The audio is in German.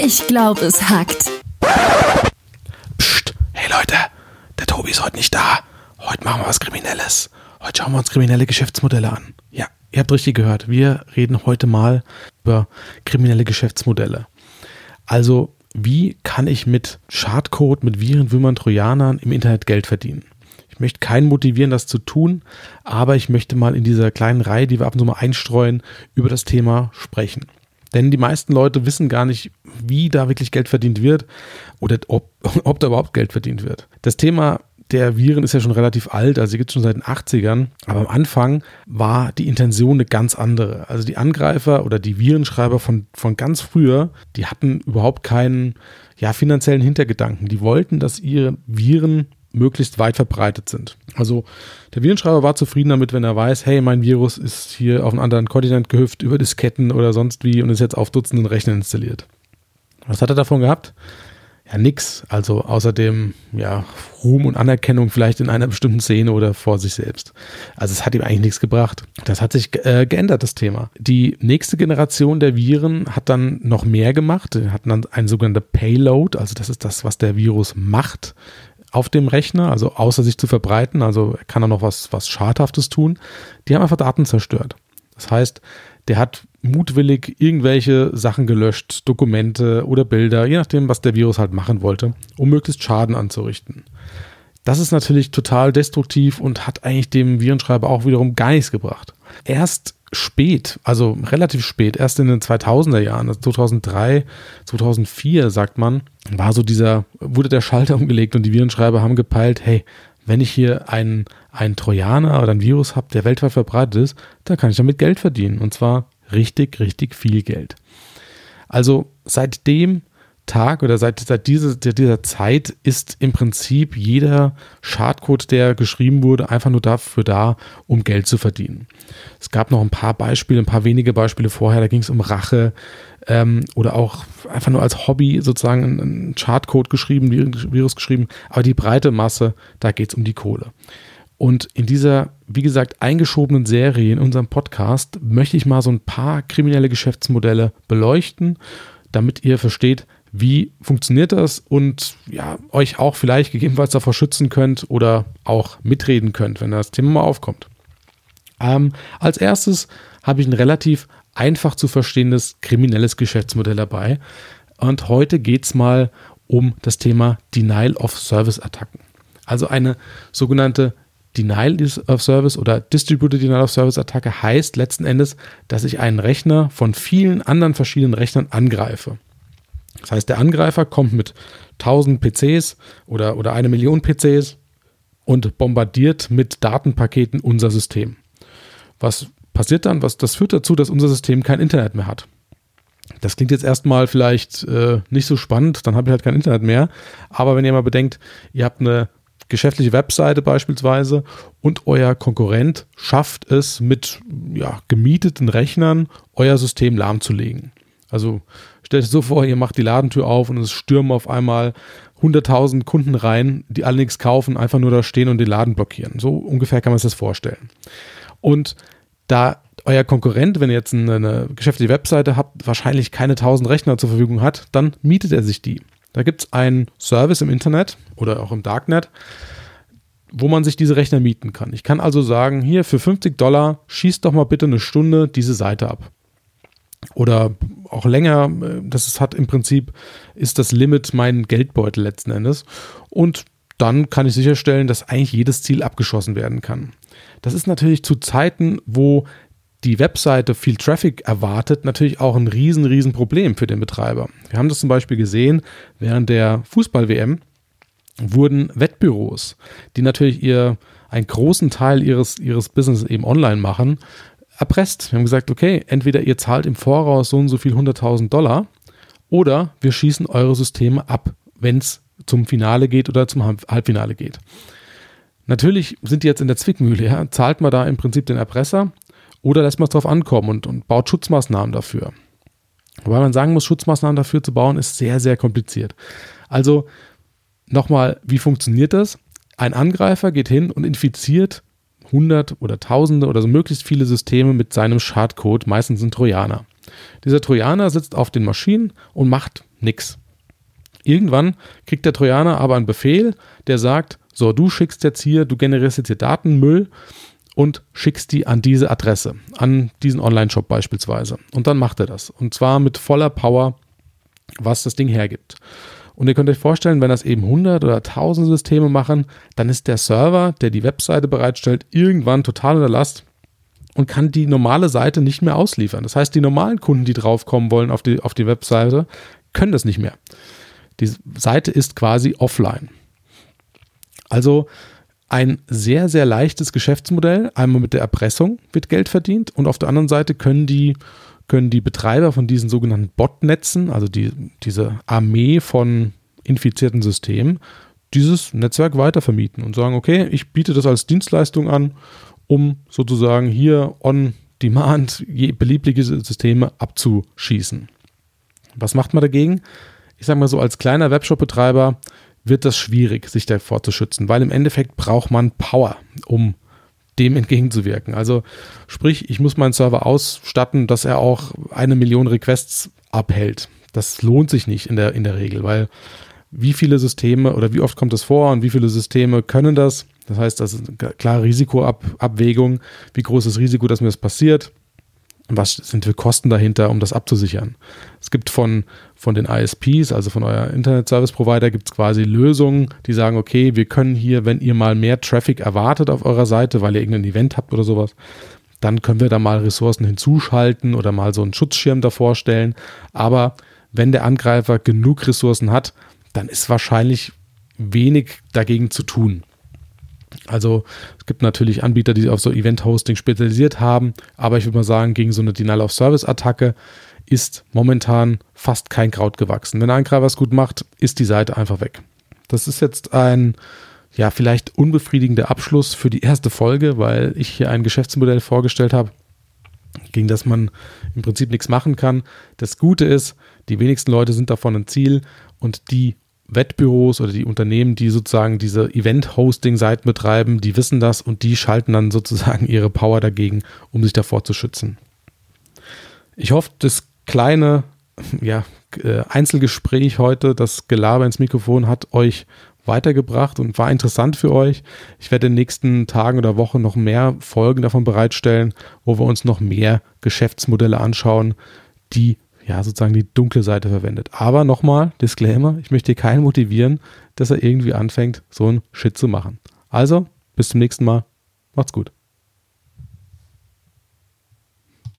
Ich glaube, es hackt. Psst, hey Leute, der Tobi ist heute nicht da. Heute machen wir was Kriminelles. Heute schauen wir uns kriminelle Geschäftsmodelle an. Ja, ihr habt richtig gehört. Wir reden heute mal über kriminelle Geschäftsmodelle. Also, wie kann ich mit Schadcode, mit Viren, Würmern, Trojanern im Internet Geld verdienen? Ich möchte keinen motivieren, das zu tun, aber ich möchte mal in dieser kleinen Reihe, die wir ab und zu mal einstreuen, über das Thema sprechen. Denn die meisten Leute wissen gar nicht, wie da wirklich Geld verdient wird oder ob, ob da überhaupt Geld verdient wird. Das Thema der Viren ist ja schon relativ alt, also gibt es schon seit den 80ern, aber am Anfang war die Intention eine ganz andere. Also die Angreifer oder die Virenschreiber von, von ganz früher, die hatten überhaupt keinen ja, finanziellen Hintergedanken. Die wollten, dass ihre Viren möglichst weit verbreitet sind. Also der Virenschreiber war zufrieden damit, wenn er weiß, hey, mein Virus ist hier auf einen anderen Kontinent gehüpft, über Disketten oder sonst wie und ist jetzt auf Dutzenden Rechnern installiert. Was hat er davon gehabt? Ja, nix. Also außerdem, ja, Ruhm und Anerkennung vielleicht in einer bestimmten Szene oder vor sich selbst. Also es hat ihm eigentlich nichts gebracht. Das hat sich äh, geändert, das Thema. Die nächste Generation der Viren hat dann noch mehr gemacht. Hatten dann ein sogenannter Payload, also das ist das, was der Virus macht auf dem Rechner, also außer sich zu verbreiten, also kann er noch was, was Schadhaftes tun. Die haben einfach Daten zerstört. Das heißt, der hat mutwillig irgendwelche Sachen gelöscht, Dokumente oder Bilder, je nachdem, was der Virus halt machen wollte, um möglichst Schaden anzurichten. Das ist natürlich total destruktiv und hat eigentlich dem Virenschreiber auch wiederum gar nichts gebracht. Erst spät, also relativ spät, erst in den 2000er Jahren, also 2003, 2004 sagt man, war so dieser, wurde der Schalter umgelegt und die Virenschreiber haben gepeilt, hey, wenn ich hier einen, einen Trojaner oder ein Virus habe, der weltweit verbreitet ist, dann kann ich damit Geld verdienen und zwar richtig, richtig viel Geld. Also seitdem Tag oder seit, seit dieser, dieser Zeit ist im Prinzip jeder Schadcode, der geschrieben wurde, einfach nur dafür da, um Geld zu verdienen. Es gab noch ein paar Beispiele, ein paar wenige Beispiele vorher, da ging es um Rache ähm, oder auch einfach nur als Hobby sozusagen einen Chartcode geschrieben, Virus geschrieben, aber die breite Masse, da geht es um die Kohle. Und in dieser, wie gesagt, eingeschobenen Serie in unserem Podcast möchte ich mal so ein paar kriminelle Geschäftsmodelle beleuchten, damit ihr versteht, wie funktioniert das und ja, euch auch vielleicht gegebenenfalls davor schützen könnt oder auch mitreden könnt, wenn das Thema mal aufkommt. Ähm, als erstes habe ich ein relativ einfach zu verstehendes kriminelles Geschäftsmodell dabei. Und heute geht es mal um das Thema Denial of Service Attacken. Also eine sogenannte Denial of Service oder Distributed Denial of Service Attacke heißt letzten Endes, dass ich einen Rechner von vielen anderen verschiedenen Rechnern angreife. Das heißt, der Angreifer kommt mit 1000 PCs oder, oder eine Million PCs und bombardiert mit Datenpaketen unser System. Was passiert dann? Was, das führt dazu, dass unser System kein Internet mehr hat. Das klingt jetzt erstmal vielleicht äh, nicht so spannend, dann habe ich halt kein Internet mehr. Aber wenn ihr mal bedenkt, ihr habt eine geschäftliche Webseite beispielsweise und euer Konkurrent schafft es mit ja, gemieteten Rechnern euer System lahmzulegen. Also stellt euch so vor, ihr macht die Ladentür auf und es stürmen auf einmal 100.000 Kunden rein, die alle nichts kaufen, einfach nur da stehen und den Laden blockieren. So ungefähr kann man sich das vorstellen. Und da euer Konkurrent, wenn ihr jetzt eine, eine geschäftliche Webseite habt, wahrscheinlich keine 1000 Rechner zur Verfügung hat, dann mietet er sich die. Da gibt es einen Service im Internet oder auch im Darknet, wo man sich diese Rechner mieten kann. Ich kann also sagen, hier für 50 Dollar schießt doch mal bitte eine Stunde diese Seite ab oder auch länger. Das ist, hat im Prinzip ist das Limit mein Geldbeutel letzten Endes. Und dann kann ich sicherstellen, dass eigentlich jedes Ziel abgeschossen werden kann. Das ist natürlich zu Zeiten, wo die Webseite viel Traffic erwartet, natürlich auch ein riesen, riesen Problem für den Betreiber. Wir haben das zum Beispiel gesehen während der Fußball-WM wurden Wettbüros, die natürlich ihr einen großen Teil ihres, ihres Business eben online machen, erpresst. Wir haben gesagt, okay, entweder ihr zahlt im Voraus so und so viel 100.000 Dollar oder wir schießen eure Systeme ab, wenn es zum Finale geht oder zum Halbfinale geht. Natürlich sind die jetzt in der Zwickmühle. Ja? Zahlt man da im Prinzip den Erpresser oder lässt man es drauf ankommen und, und baut Schutzmaßnahmen dafür? Wobei man sagen muss, Schutzmaßnahmen dafür zu bauen, ist sehr, sehr kompliziert. Also nochmal, wie funktioniert das? Ein Angreifer geht hin und infiziert hundert oder tausende oder so möglichst viele Systeme mit seinem Schadcode, meistens ein Trojaner. Dieser Trojaner sitzt auf den Maschinen und macht nix. Irgendwann kriegt der Trojaner aber einen Befehl, der sagt, so, du schickst jetzt hier, du generierst jetzt hier Datenmüll und schickst die an diese Adresse, an diesen Online-Shop beispielsweise. Und dann macht er das. Und zwar mit voller Power, was das Ding hergibt. Und ihr könnt euch vorstellen, wenn das eben 100 oder 1000 Systeme machen, dann ist der Server, der die Webseite bereitstellt, irgendwann total unter Last und kann die normale Seite nicht mehr ausliefern. Das heißt, die normalen Kunden, die draufkommen wollen auf die, auf die Webseite, können das nicht mehr. Die Seite ist quasi offline. Also ein sehr, sehr leichtes Geschäftsmodell. Einmal mit der Erpressung wird Geld verdient und auf der anderen Seite können die, können die Betreiber von diesen sogenannten Botnetzen, also die, diese Armee von infizierten Systemen, dieses Netzwerk weitervermieten und sagen, okay, ich biete das als Dienstleistung an, um sozusagen hier on demand beliebige Systeme abzuschießen. Was macht man dagegen? Ich sage mal so, als kleiner Webshop-Betreiber wird das schwierig, sich davor zu schützen, weil im Endeffekt braucht man Power, um dem entgegenzuwirken. Also sprich, ich muss meinen Server ausstatten, dass er auch eine Million Requests abhält. Das lohnt sich nicht in der, in der Regel, weil wie viele Systeme oder wie oft kommt das vor und wie viele Systeme können das? Das heißt, das ist eine klare Risikoabwägung. Wie groß das Risiko, dass mir das passiert? Was sind für Kosten dahinter, um das abzusichern. Es gibt von, von den ISPs, also von euer Internet Service Provider, gibt es quasi Lösungen, die sagen, okay, wir können hier, wenn ihr mal mehr Traffic erwartet auf eurer Seite, weil ihr irgendein Event habt oder sowas, dann können wir da mal Ressourcen hinzuschalten oder mal so einen Schutzschirm davor stellen. Aber wenn der Angreifer genug Ressourcen hat, dann ist wahrscheinlich wenig dagegen zu tun. Also es gibt natürlich Anbieter, die auf so Event-Hosting spezialisiert haben, aber ich würde mal sagen, gegen so eine Denial-of-Service-Attacke ist momentan fast kein Kraut gewachsen. Wenn ein Angreifer es gut macht, ist die Seite einfach weg. Das ist jetzt ein, ja, vielleicht unbefriedigender Abschluss für die erste Folge, weil ich hier ein Geschäftsmodell vorgestellt habe, gegen das man im Prinzip nichts machen kann. Das Gute ist, die wenigsten Leute sind davon ein Ziel und die Wettbüros oder die Unternehmen, die sozusagen diese Event-Hosting-Seiten betreiben, die wissen das und die schalten dann sozusagen ihre Power dagegen, um sich davor zu schützen. Ich hoffe, das kleine ja, äh, Einzelgespräch heute, das Gelaber ins Mikrofon hat euch weitergebracht und war interessant für euch. Ich werde in den nächsten Tagen oder Wochen noch mehr Folgen davon bereitstellen, wo wir uns noch mehr Geschäftsmodelle anschauen, die ja, sozusagen die dunkle Seite verwendet. Aber nochmal, Disclaimer, ich möchte keinen motivieren, dass er irgendwie anfängt, so ein Shit zu machen. Also, bis zum nächsten Mal. Macht's gut.